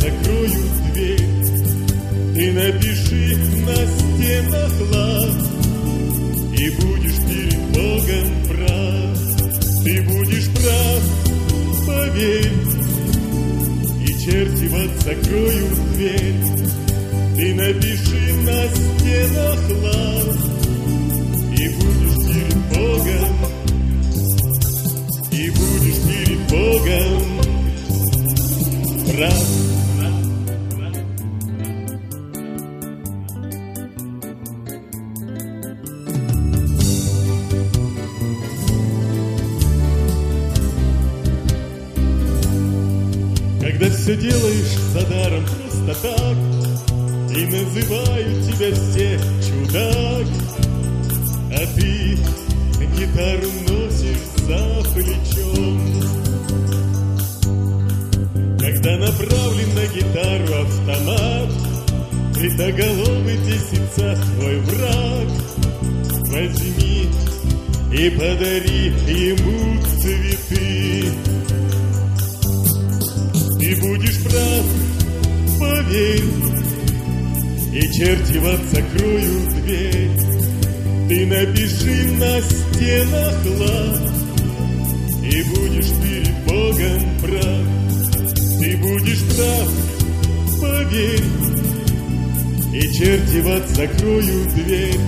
закроют дверь. Ты напиши на стенах лав И будешь перед Богом прав. Ты будешь прав, поверь. И черти в ад закроют дверь. Ты напиши на стенах лав И будешь перед Богом. И будешь перед Богом прав все делаешь за даром просто так. И называют тебя все чудак. А ты гитару носишь за плечом. Когда направлен на гитару автомат Бритоголовый десятца твой враг. Возьми и подари ему цветы Ты будешь прав, поверь И черти в ад закроют дверь. Ты напиши на стенах лав И будешь перед Богом прав. Ты будешь прав, поверь И черти в ад закроют дверь.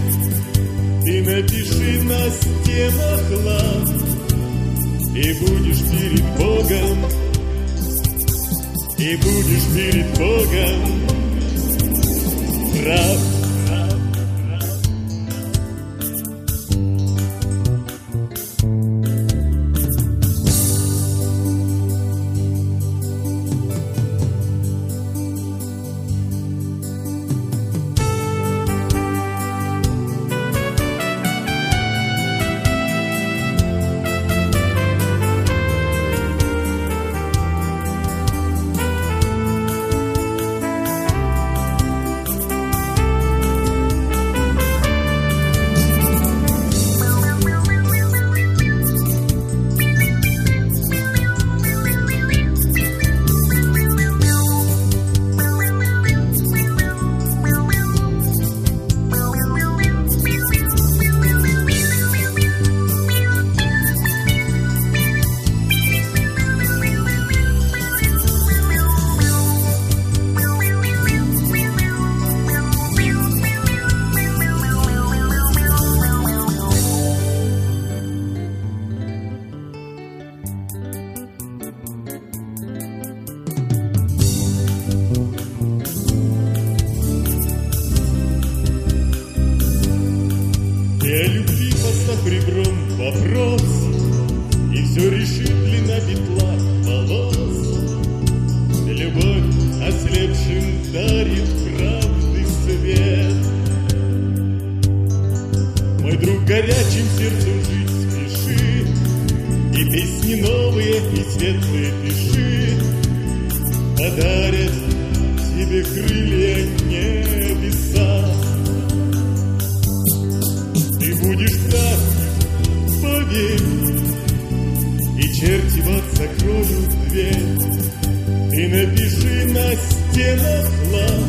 Ты напиши на стенах лав И будешь перед Богом И будешь перед Богом. Прав Подарят тебе крылья небеса ты будешь прав, поверь, И черти в ад закроют дверь. Ты напиши на стенах лав,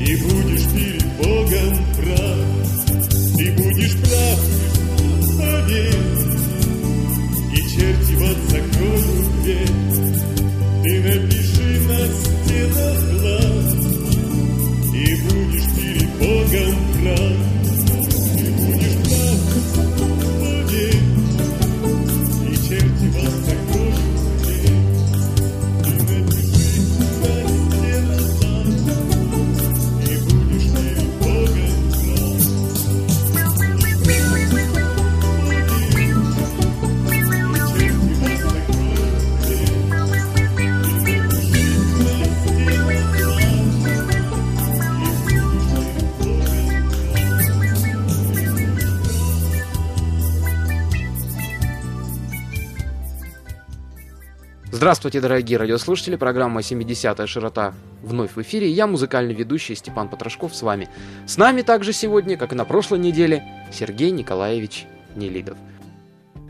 И будешь перед Богом прав. Ты будешь прав, поверь, И черти в ад закроют дверь. Ты напиши на стенах лав, И будешь перед Богом прав. Здравствуйте, дорогие радиослушатели. Программа «70-я широта» вновь в эфире. Я музыкальный ведущий Степан Потрошков с вами. С нами также сегодня, как и на прошлой неделе, Сергей Николаевич Нелидов.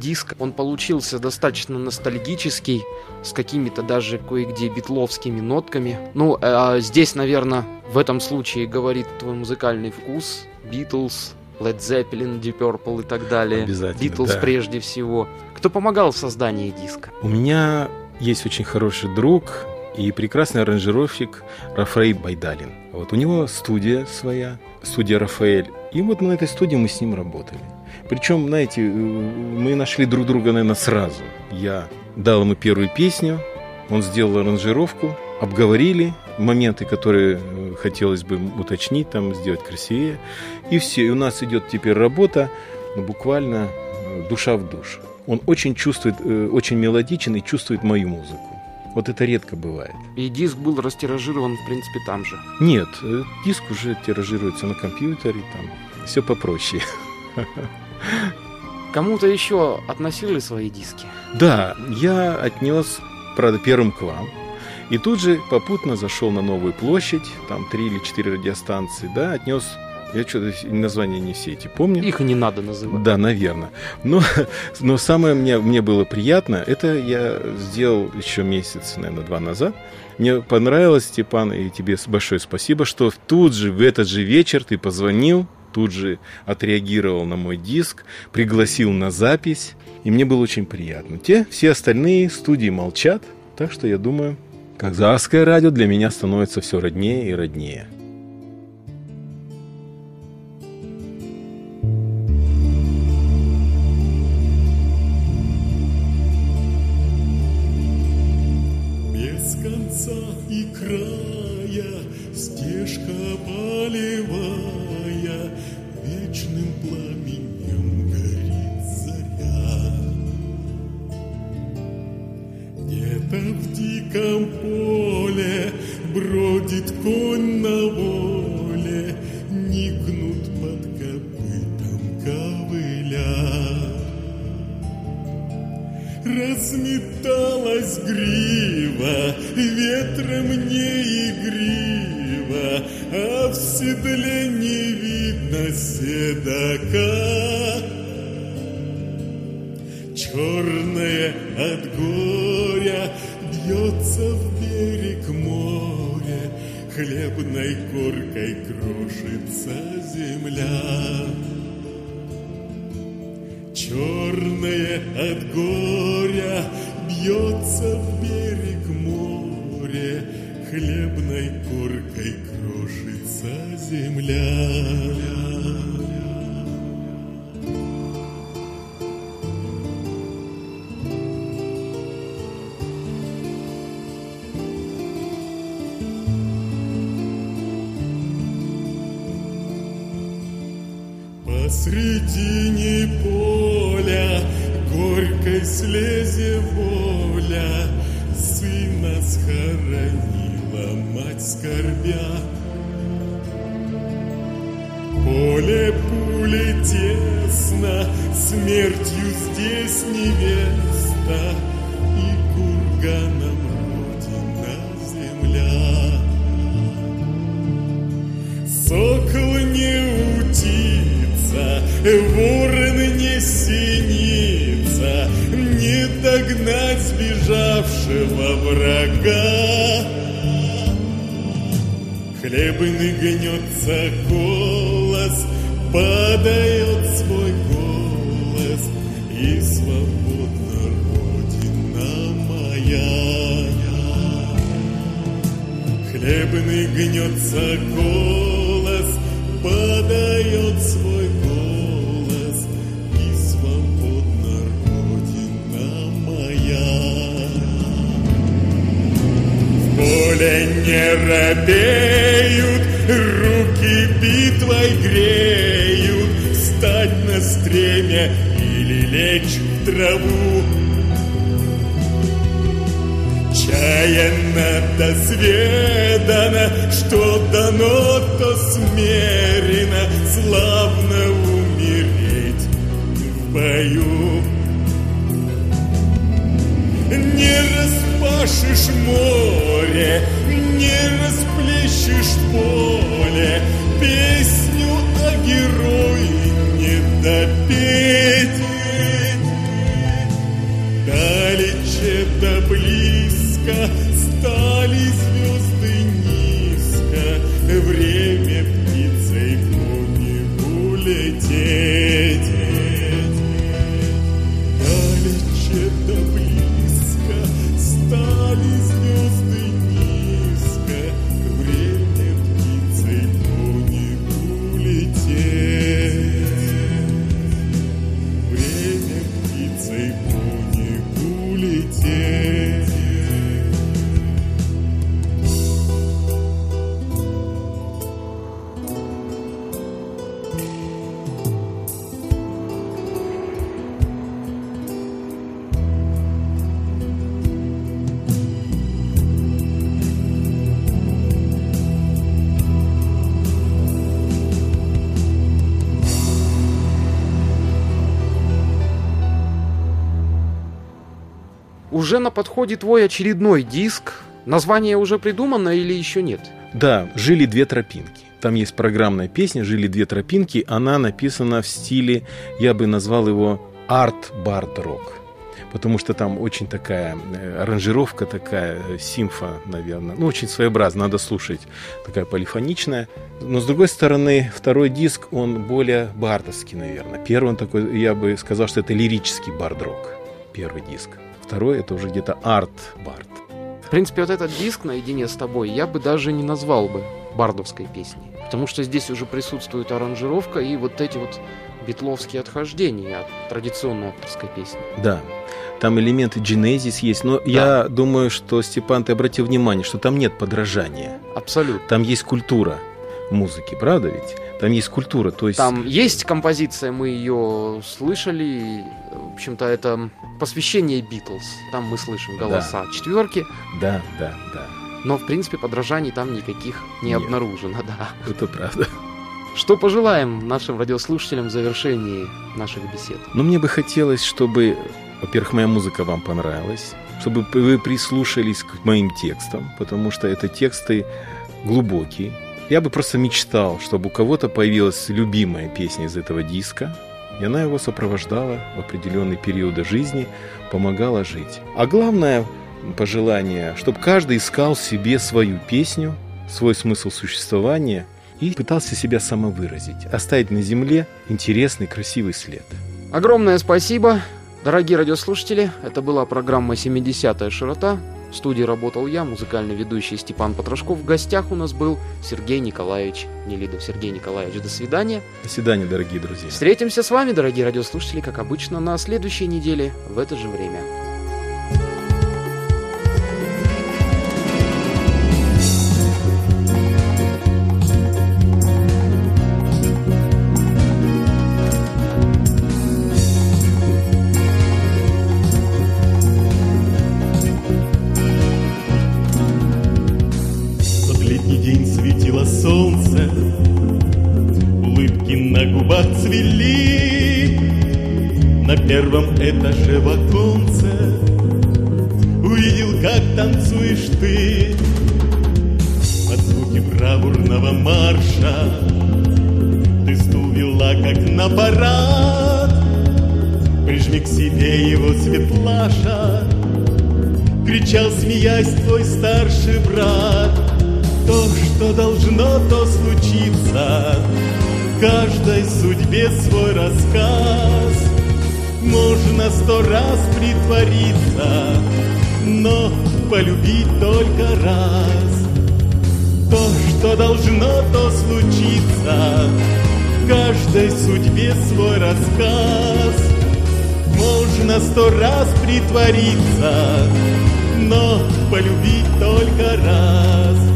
Диск, он получился достаточно ностальгический, с какими-то даже кое-где битловскими нотками. Ну, а здесь, наверное, в этом случае говорит твой музыкальный вкус. Битлз, Led Zeppelin, Deep Purple и так далее. Обязательно, Битлз да. прежде всего. Кто помогал в создании диска? У меня есть очень хороший друг и прекрасный аранжировщик Рафаэль Байдалин. Вот у него студия своя, студия Рафаэль. И вот на этой студии мы с ним работали. Причем, знаете, э, мы нашли друг друга, наверное, сразу. Я дал ему первую песню, он сделал аранжировку, обговорили моменты, которые э, хотелось бы уточнить, там сделать красивее. И все, и у нас идет теперь работа, ну, буквально э, душа в душу. Он очень чувствует, э, очень мелодичен и чувствует мою музыку. Вот это редко бывает. И диск был растиражирован, в принципе, там же. Нет, э, диск уже тиражируется на компьютере, там все попроще. Кому-то еще относили свои диски? Да, я отнес, правда, первым к вам. И тут же попутно зашел на новую площадь, там три или четыре радиостанции, да, отнес, я что-то названия не все эти помню. Их и не надо называть. Да, наверное. Но, но самое мне, мне было приятно, это я сделал еще месяц, наверное, два назад. Мне понравилось, Степан, и тебе большое спасибо, что тут же, в этот же вечер ты позвонил, тут же отреагировал на мой диск, пригласил на запись, и мне было очень приятно. Те, все остальные студии молчат, так что я думаю, казахское радио для меня становится все роднее и роднее. Разметалась грива, ветром не игриво, А в седле не видно седока. Черное от горя бьется в берег море, Хлебной коркой крошится земля. Черное от горя бьется в берег море, Хлебной коркой крошится земля. Поле пули тесно, смертью здесь невеста И курганом родина земля Сокол не утица, ворон не синица, Не догнать сбежавшего врага. Хлебный гнется голос, подает свой голос, И свободна Родина моя. Хлебный гнется голос, подает свой голос, и свободна Родина моя. В поле не робеют, руки битвой греют, стремя или лечь в траву. Чаянно досведано, что дано, то смерено, славно умереть в бою. Не распа раскрашешь море, не расплещешь поле, песню о герое не допеть. nunca Уже на подходе твой очередной диск. Название уже придумано или еще нет? Да, «Жили две тропинки». Там есть программная песня «Жили две тропинки». Она написана в стиле, я бы назвал его арт-бард-рок. Потому что там очень такая э, аранжировка такая, э, симфа, наверное. Ну, очень своеобразно, надо слушать. Такая полифоничная. Но, с другой стороны, второй диск, он более бардовский, наверное. Первый он такой, я бы сказал, что это лирический бард-рок. Первый диск. Второй это уже где-то арт-бард. В принципе, вот этот диск наедине с тобой я бы даже не назвал бы бардовской песней. Потому что здесь уже присутствует аранжировка и вот эти вот битловские отхождения от традиционной авторской песни. Да, там элементы Genesis есть, но я думаю, что, Степан, ты обратил внимание, что там нет подражания. Абсолютно. Там есть культура музыки, правда ведь? Там есть культура, то есть... Там есть композиция, мы ее слышали. В общем-то, это посвящение Битлз. Там мы слышим голоса четверки. Да, да, да. Но, в принципе, подражаний там никаких не Нет. обнаружено, да. Это правда. Что пожелаем нашим радиослушателям в завершении наших бесед? Но мне бы хотелось, чтобы, во-первых, моя музыка вам понравилась, чтобы вы прислушались к моим текстам, потому что это тексты глубокие. Я бы просто мечтал, чтобы у кого-то появилась любимая песня из этого диска, и она его сопровождала в определенные периоды жизни, помогала жить. А главное пожелание, чтобы каждый искал себе свою песню, свой смысл существования и пытался себя самовыразить, оставить на земле интересный, красивый след. Огромное спасибо, дорогие радиослушатели. Это была программа «70-я широта». В студии работал я, музыкальный ведущий Степан Потрошков. В гостях у нас был Сергей Николаевич Нелидов. Сергей Николаевич, до свидания. До свидания, дорогие друзья. Встретимся с вами, дорогие радиослушатели, как обычно, на следующей неделе в это же время. На первом этаже в оконце увидел, как танцуешь ты. Под звуки бравурного марша ты стул вела, как на парад. Прижми к себе его, Светлаша, Кричал, смеясь, твой старший брат То, что должно, то случится каждой судьбе свой рассказ Можно сто раз притвориться Но полюбить только раз То, что должно, то случится каждой судьбе свой рассказ Можно сто раз притвориться но полюбить только раз.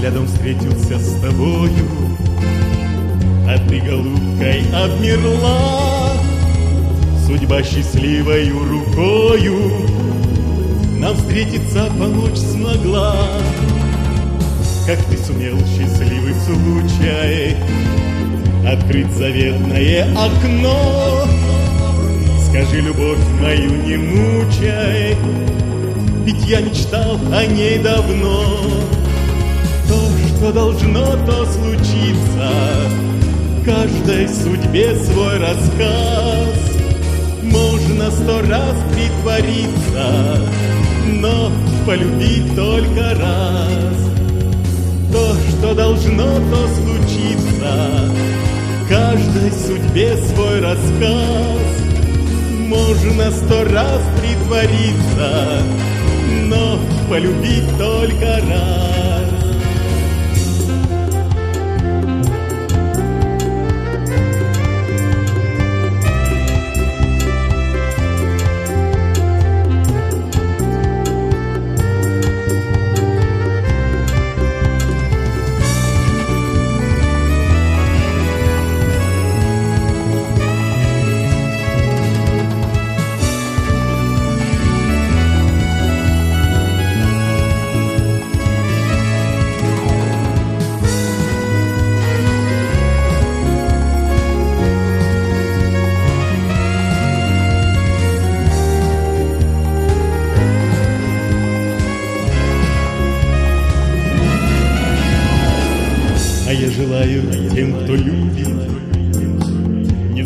Взглядом встретился с тобою, а ты голубкой обмерла. Судьба счастливою рукою нам встретиться помочь смогла. Как ты сумел счастливый случай Открыть заветное окно Скажи, любовь мою не мучай, Ведь я мечтал о ней давно. То, что должно, то случится, Каждой судьбе свой рассказ. Можно сто раз притвориться, Но полюбить только раз. То, что должно, то случится, Каждой судьбе свой рассказ. Можно сто раз притвориться, но полюбить только раз.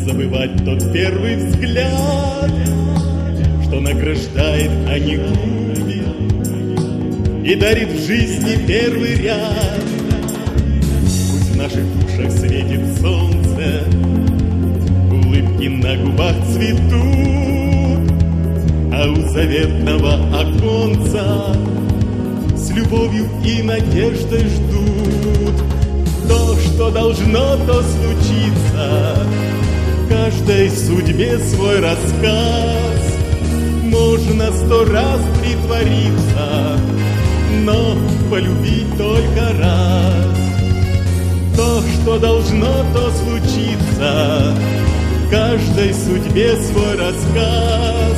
Забывать тот первый взгляд, Что награждает, а не губит, И дарит в жизни первый ряд. Пусть в наших душах светит солнце, Улыбки на губах цветут, А у заветного оконца С любовью и надеждой ждут то, что должно, то случится. Каждой судьбе свой рассказ. Можно сто раз притвориться, но полюбить только раз. То, что должно, то случится. Каждой судьбе свой рассказ.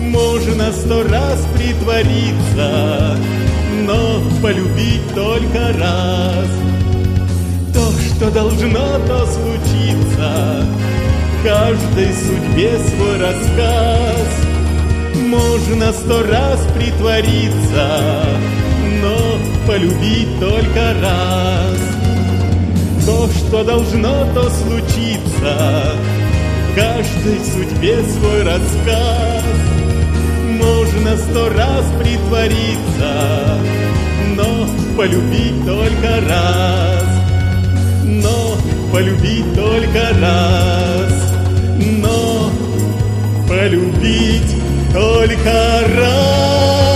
Можно сто раз притвориться, но полюбить только раз. То, что должно, то случится. Каждой судьбе свой рассказ. Можно сто раз притвориться, но полюбить только раз. То, что должно, то случится. Каждой судьбе свой рассказ. Можно сто раз притвориться, но полюбить только раз но полюбить только раз, но полюбить только раз.